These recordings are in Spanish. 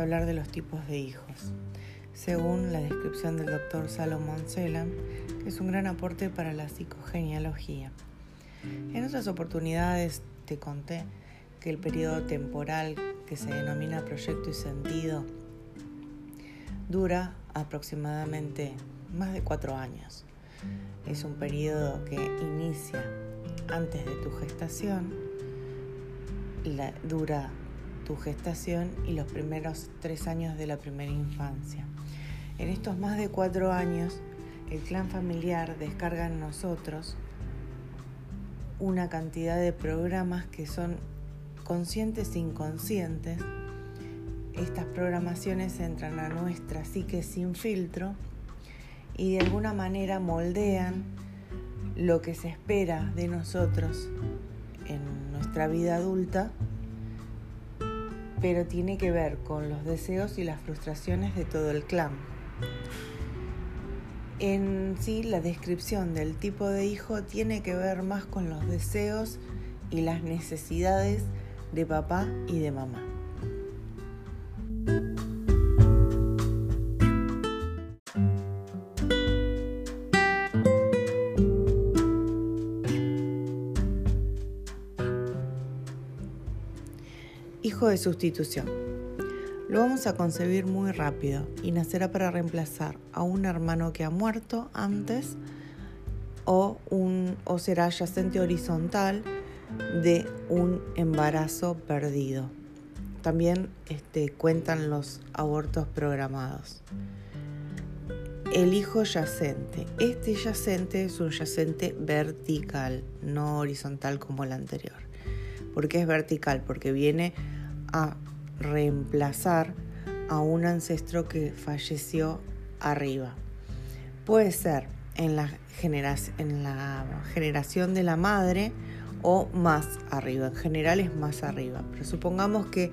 hablar de los tipos de hijos. Según la descripción del doctor Salomón Selam, es un gran aporte para la psicogenealogía. En otras oportunidades te conté que el periodo temporal que se denomina proyecto y sentido dura aproximadamente más de cuatro años. Es un periodo que inicia antes de tu gestación, dura tu gestación y los primeros tres años de la primera infancia. En estos más de cuatro años, el clan familiar descarga en nosotros una cantidad de programas que son conscientes e inconscientes. Estas programaciones entran a nuestra psique sin filtro y de alguna manera moldean lo que se espera de nosotros en nuestra vida adulta pero tiene que ver con los deseos y las frustraciones de todo el clan. En sí, la descripción del tipo de hijo tiene que ver más con los deseos y las necesidades de papá y de mamá. De sustitución. Lo vamos a concebir muy rápido y nacerá para reemplazar a un hermano que ha muerto antes o, un, o será yacente horizontal de un embarazo perdido. También este, cuentan los abortos programados. El hijo yacente. Este yacente es un yacente vertical, no horizontal como el anterior. ¿Por qué es vertical? Porque viene a reemplazar a un ancestro que falleció arriba. Puede ser en la, en la generación de la madre o más arriba. En general es más arriba. Pero supongamos que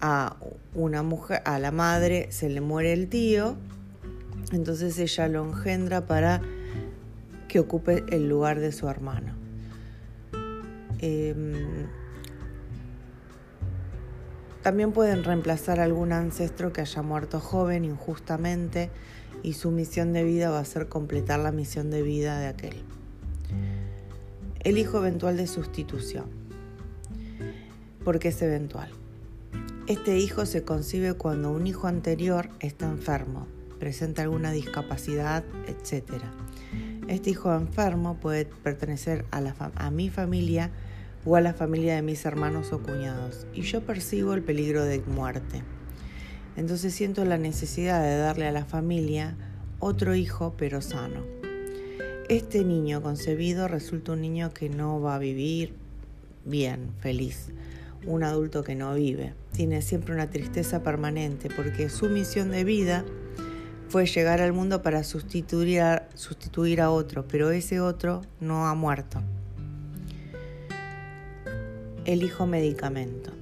a una mujer, a la madre se le muere el tío, entonces ella lo engendra para que ocupe el lugar de su hermano. Em, también pueden reemplazar a algún ancestro que haya muerto joven injustamente y su misión de vida va a ser completar la misión de vida de aquel. El hijo eventual de sustitución. ¿Por qué es eventual? Este hijo se concibe cuando un hijo anterior está enfermo, presenta alguna discapacidad, etc. Este hijo enfermo puede pertenecer a, la a mi familia o a la familia de mis hermanos o cuñados y yo percibo el peligro de muerte. Entonces siento la necesidad de darle a la familia otro hijo pero sano. Este niño concebido resulta un niño que no va a vivir bien, feliz, un adulto que no vive. Tiene siempre una tristeza permanente porque su misión de vida fue llegar al mundo para sustituir a, sustituir a otro, pero ese otro no ha muerto el hijo medicamento.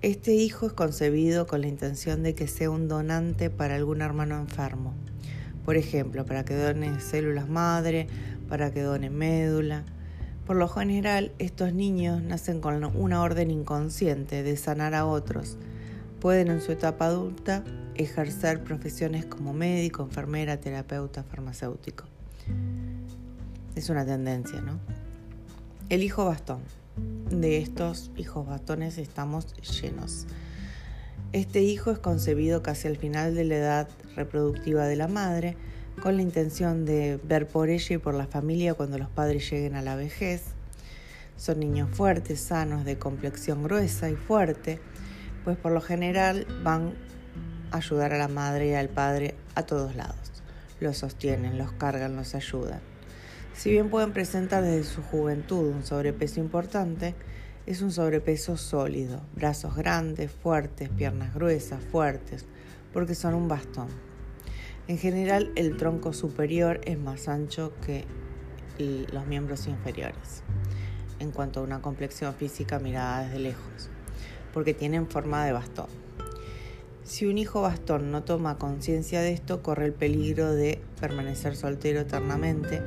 Este hijo es concebido con la intención de que sea un donante para algún hermano enfermo. Por ejemplo, para que done células madre, para que done médula. Por lo general, estos niños nacen con una orden inconsciente de sanar a otros. Pueden en su etapa adulta ejercer profesiones como médico, enfermera, terapeuta, farmacéutico. Es una tendencia, ¿no? El hijo bastón. De estos hijos bastones estamos llenos. Este hijo es concebido casi al final de la edad reproductiva de la madre, con la intención de ver por ella y por la familia cuando los padres lleguen a la vejez. Son niños fuertes, sanos, de complexión gruesa y fuerte, pues por lo general van a ayudar a la madre y al padre a todos lados. Los sostienen, los cargan, los ayudan. Si bien pueden presentar desde su juventud un sobrepeso importante, es un sobrepeso sólido, brazos grandes, fuertes, piernas gruesas, fuertes, porque son un bastón. En general el tronco superior es más ancho que los miembros inferiores, en cuanto a una complexión física mirada desde lejos, porque tienen forma de bastón. Si un hijo bastón no toma conciencia de esto, corre el peligro de permanecer soltero eternamente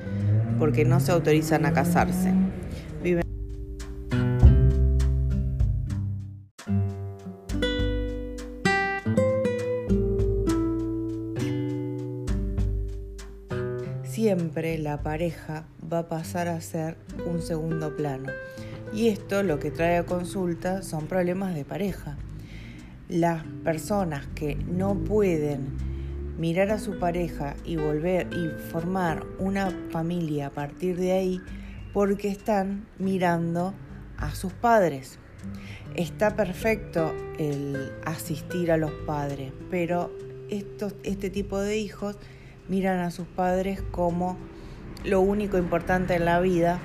porque no se autorizan a casarse. Siempre la pareja va a pasar a ser un segundo plano. Y esto lo que trae a consulta son problemas de pareja. Las personas que no pueden mirar a su pareja y volver y formar una familia a partir de ahí porque están mirando a sus padres. Está perfecto el asistir a los padres, pero este tipo de hijos miran a sus padres como lo único importante en la vida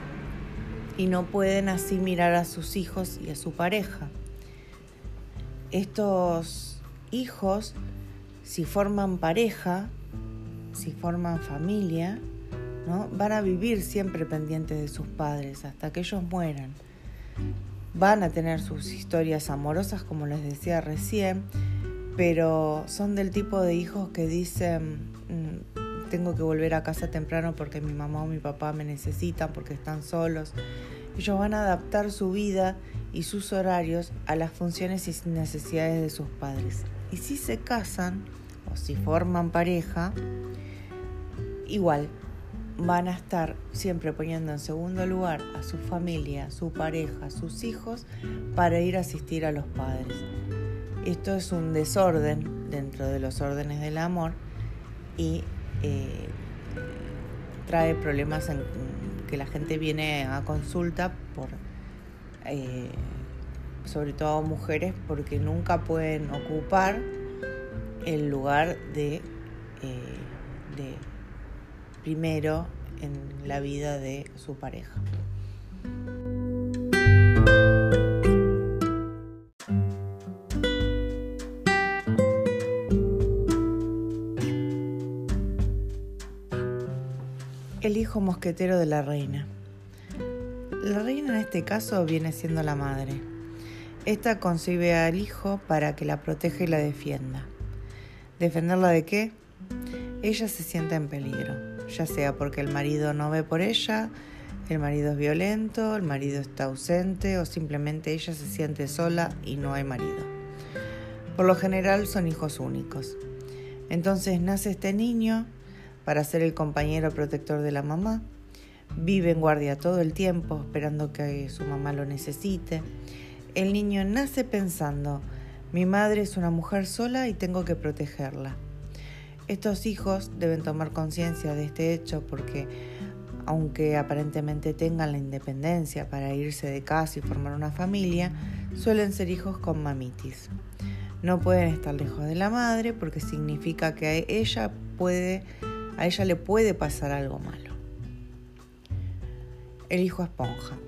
y no pueden así mirar a sus hijos y a su pareja. Estos hijos, si forman pareja, si forman familia, ¿no? van a vivir siempre pendientes de sus padres hasta que ellos mueran. Van a tener sus historias amorosas, como les decía recién, pero son del tipo de hijos que dicen, mm, tengo que volver a casa temprano porque mi mamá o mi papá me necesitan, porque están solos. Ellos van a adaptar su vida y sus horarios a las funciones y necesidades de sus padres. Y si se casan o si forman pareja, igual van a estar siempre poniendo en segundo lugar a su familia, su pareja, sus hijos, para ir a asistir a los padres. Esto es un desorden dentro de los órdenes del amor y eh, trae problemas en que la gente viene a consulta por eh, sobre todo mujeres porque nunca pueden ocupar el lugar de, eh, de primero en la vida de su pareja. El hijo mosquetero de la reina. La reina en este caso viene siendo la madre. Esta concibe al hijo para que la proteja y la defienda. ¿Defenderla de qué? Ella se siente en peligro ya sea porque el marido no ve por ella, el marido es violento, el marido está ausente o simplemente ella se siente sola y no hay marido. Por lo general son hijos únicos. Entonces nace este niño para ser el compañero protector de la mamá. Vive en guardia todo el tiempo esperando que su mamá lo necesite. El niño nace pensando, mi madre es una mujer sola y tengo que protegerla. Estos hijos deben tomar conciencia de este hecho porque aunque aparentemente tengan la independencia para irse de casa y formar una familia, suelen ser hijos con mamitis. No pueden estar lejos de la madre porque significa que a ella puede a ella le puede pasar algo malo. El hijo esponja.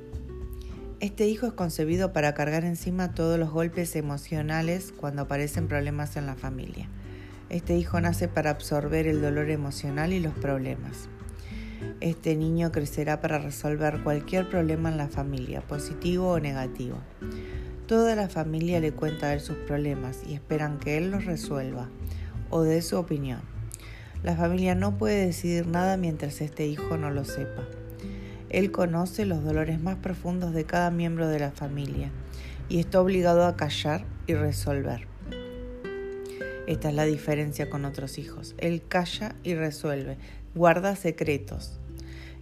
Este hijo es concebido para cargar encima todos los golpes emocionales cuando aparecen problemas en la familia. Este hijo nace para absorber el dolor emocional y los problemas. Este niño crecerá para resolver cualquier problema en la familia, positivo o negativo. Toda la familia le cuenta a él sus problemas y esperan que él los resuelva o dé su opinión. La familia no puede decidir nada mientras este hijo no lo sepa. Él conoce los dolores más profundos de cada miembro de la familia y está obligado a callar y resolver. Esta es la diferencia con otros hijos. Él calla y resuelve, guarda secretos.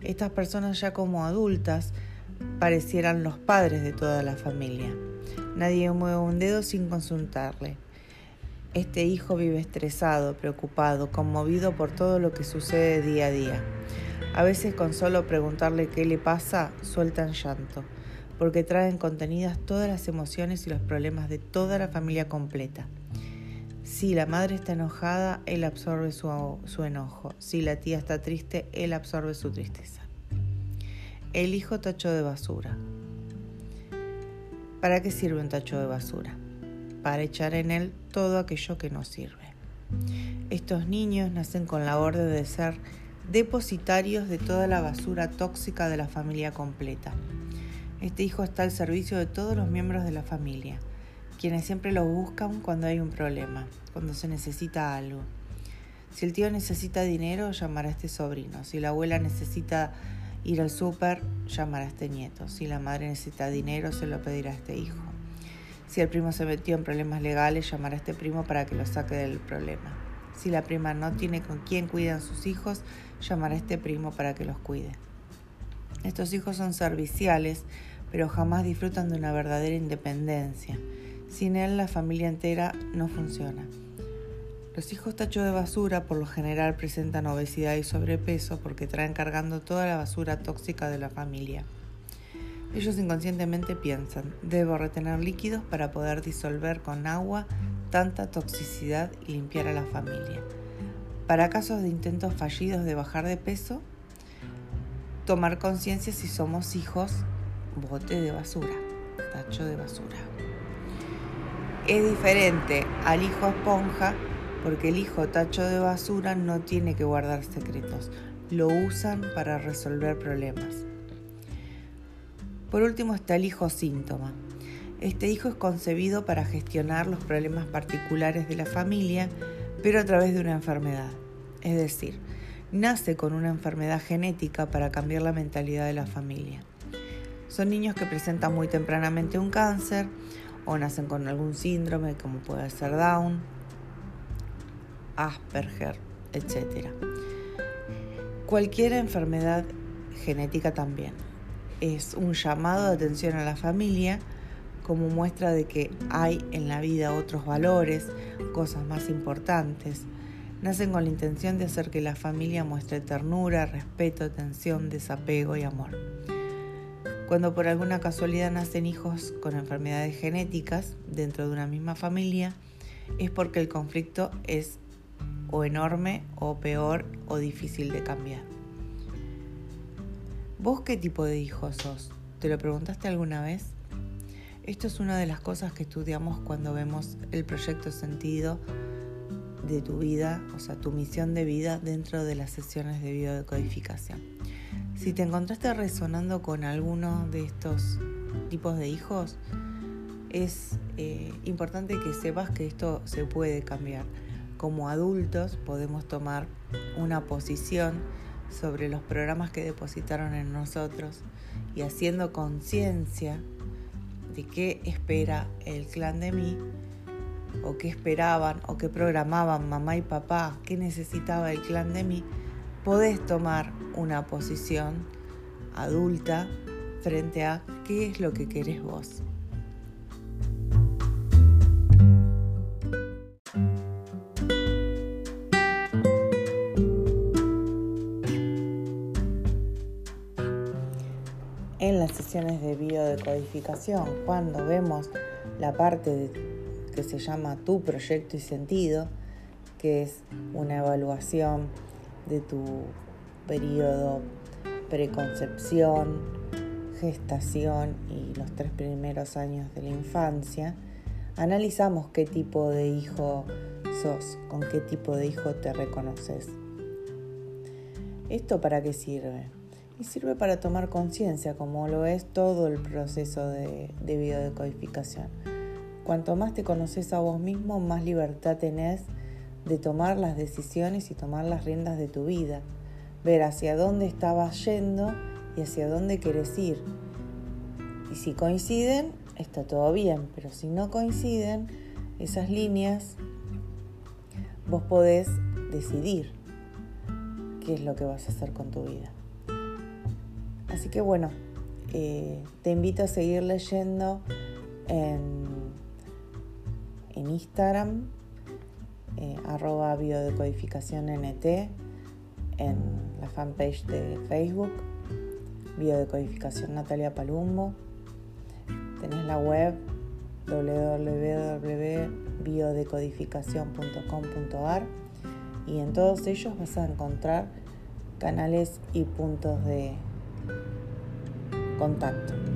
Estas personas ya como adultas parecieran los padres de toda la familia. Nadie mueve un dedo sin consultarle. Este hijo vive estresado, preocupado, conmovido por todo lo que sucede día a día. A veces con solo preguntarle qué le pasa, sueltan llanto, porque traen contenidas todas las emociones y los problemas de toda la familia completa. Si la madre está enojada, él absorbe su, enojo. Si la tía está triste, él absorbe su tristeza. El hijo tacho de basura. ¿Para qué sirve un tacho de basura? Para echar en él todo aquello que no sirve. Estos niños nacen con la orden de ser depositarios de toda la basura tóxica de la familia completa. Este hijo está al servicio de todos los miembros de la familia quienes siempre lo buscan cuando hay un problema, cuando se necesita algo. Si el tío necesita dinero, llamará a este sobrino. Si la abuela necesita ir al súper, llamará a este nieto. Si la madre necesita dinero, se lo pedirá a este hijo. Si el primo se metió en problemas legales, llamará a este primo para que lo saque del problema. Si la prima no tiene con quién cuidan sus hijos, llamar a este primo para que los cuide. Estos hijos son serviciales, pero jamás disfrutan de una verdadera independencia. Sin él la familia entera no funciona. Los hijos tacho de basura por lo general presentan obesidad y sobrepeso porque traen cargando toda la basura tóxica de la familia. Ellos inconscientemente piensan, debo retener líquidos para poder disolver con agua tanta toxicidad y limpiar a la familia. Para casos de intentos fallidos de bajar de peso, tomar conciencia si somos hijos bote de basura, tacho de basura es diferente al hijo esponja porque el hijo tacho de basura no tiene que guardar secretos, lo usan para resolver problemas. Por último está el hijo síntoma. Este hijo es concebido para gestionar los problemas particulares de la familia, pero a través de una enfermedad. Es decir, nace con una enfermedad genética para cambiar la mentalidad de la familia. Son niños que presentan muy tempranamente un cáncer o nacen con algún síndrome como puede ser Down, Asperger, etc. Cualquier enfermedad genética también es un llamado de atención a la familia como muestra de que hay en la vida otros valores, cosas más importantes. Nacen con la intención de hacer que la familia muestre ternura, respeto, atención, desapego y amor. Cuando por alguna casualidad nacen hijos con enfermedades genéticas dentro de una misma familia, es porque el conflicto es o enorme o peor o difícil de cambiar. ¿Vos qué tipo de hijo sos? ¿Te lo preguntaste alguna vez? Esto es una de las cosas que estudiamos cuando vemos el proyecto sentido de tu vida, o sea, tu misión de vida dentro de las sesiones de biodecodificación. Si te encontraste resonando con alguno de estos tipos de hijos, es eh, importante que sepas que esto se puede cambiar. Como adultos podemos tomar una posición sobre los programas que depositaron en nosotros y haciendo conciencia de qué espera el clan de mí o qué esperaban o qué programaban mamá y papá, qué necesitaba el clan de mí, podés tomar una posición adulta frente a qué es lo que querés vos. De biodecodificación, cuando vemos la parte que se llama tu proyecto y sentido, que es una evaluación de tu periodo preconcepción, gestación y los tres primeros años de la infancia, analizamos qué tipo de hijo sos, con qué tipo de hijo te reconoces. ¿Esto para qué sirve? Y sirve para tomar conciencia, como lo es todo el proceso de, de biodecodificación. Cuanto más te conoces a vos mismo, más libertad tenés de tomar las decisiones y tomar las riendas de tu vida, ver hacia dónde estabas yendo y hacia dónde quieres ir. Y si coinciden, está todo bien, pero si no coinciden esas líneas, vos podés decidir qué es lo que vas a hacer con tu vida. Así que bueno, eh, te invito a seguir leyendo en, Instagram eh, arroba biodecodificación NT en la fanpage de Facebook, Biodecodificación Natalia Palumbo. Tenés la web www.biodecodificación.com.ar y en todos ellos vas a encontrar canales y puntos de contacto.